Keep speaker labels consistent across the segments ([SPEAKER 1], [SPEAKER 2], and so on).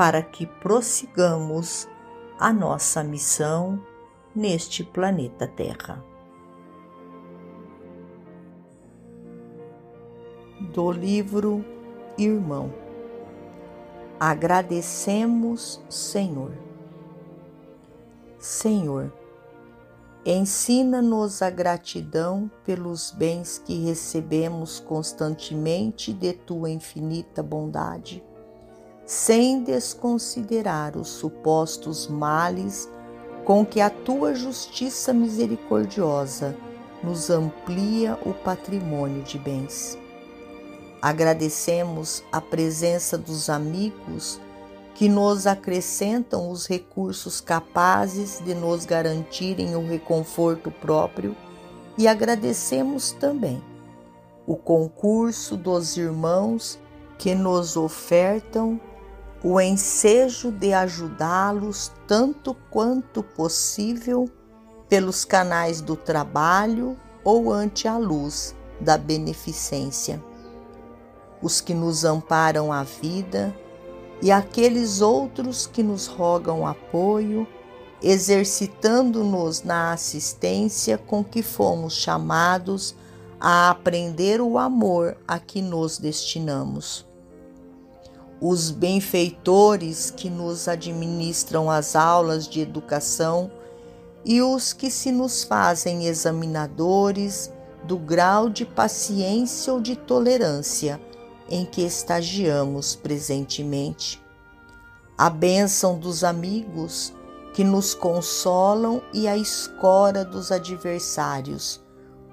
[SPEAKER 1] para que prossigamos a nossa missão neste planeta Terra. Do livro Irmão, agradecemos, Senhor. Senhor, ensina-nos a gratidão pelos bens que recebemos constantemente de tua infinita bondade sem desconsiderar os supostos males com que a tua justiça misericordiosa nos amplia o patrimônio de bens. Agradecemos a presença dos amigos que nos acrescentam os recursos capazes de nos garantirem o reconforto próprio e agradecemos também o concurso dos irmãos que nos ofertam o ensejo de ajudá-los tanto quanto possível pelos canais do trabalho ou ante a luz da beneficência. Os que nos amparam a vida e aqueles outros que nos rogam apoio, exercitando-nos na assistência com que fomos chamados a aprender o amor a que nos destinamos os benfeitores que nos administram as aulas de educação e os que se nos fazem examinadores do grau de paciência ou de tolerância em que estagiamos presentemente. A bênção dos amigos que nos consolam e a escora dos adversários,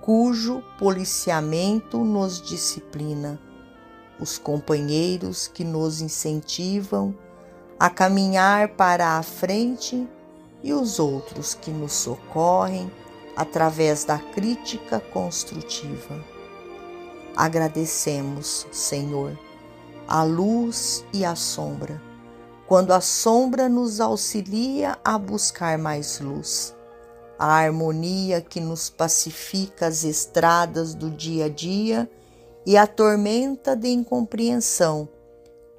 [SPEAKER 1] cujo policiamento nos disciplina os companheiros que nos incentivam a caminhar para a frente e os outros que nos socorrem através da crítica construtiva. Agradecemos, Senhor, a luz e a sombra, quando a sombra nos auxilia a buscar mais luz, a harmonia que nos pacifica as estradas do dia a dia e a tormenta de incompreensão,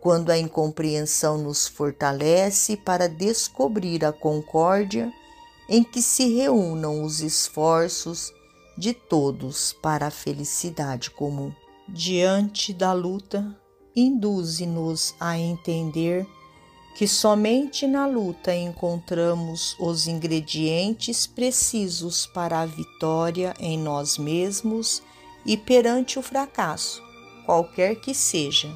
[SPEAKER 1] quando a incompreensão nos fortalece para descobrir a concórdia em que se reúnam os esforços de todos para a felicidade comum. Diante da luta, induze-nos a entender que somente na luta encontramos os ingredientes precisos para a vitória em nós mesmos e perante o fracasso, qualquer que seja,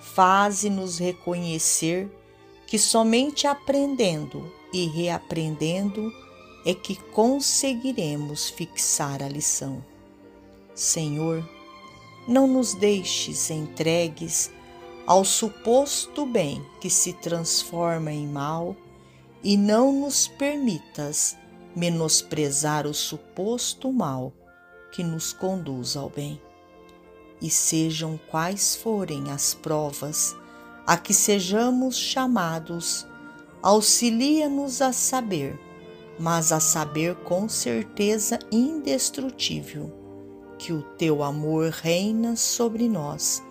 [SPEAKER 1] faze-nos reconhecer que somente aprendendo e reaprendendo é que conseguiremos fixar a lição. Senhor, não nos deixes entregues ao suposto bem que se transforma em mal e não nos permitas menosprezar o suposto mal que nos conduz ao bem. E sejam quais forem as provas a que sejamos chamados, auxilia-nos a saber, mas a saber com certeza indestrutível, que o teu amor reina sobre nós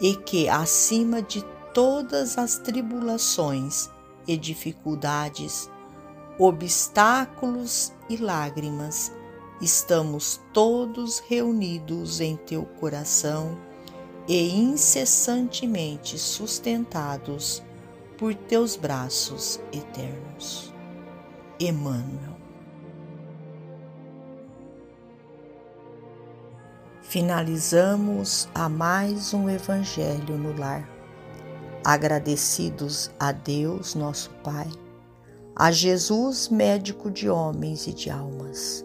[SPEAKER 1] e que, acima de todas as tribulações e dificuldades, obstáculos e lágrimas, estamos todos reunidos em teu coração e incessantemente sustentados por teus braços eternos. Emmanuel. Finalizamos a mais um Evangelho no Lar. Agradecidos a Deus, nosso Pai, a Jesus, médico de homens e de almas,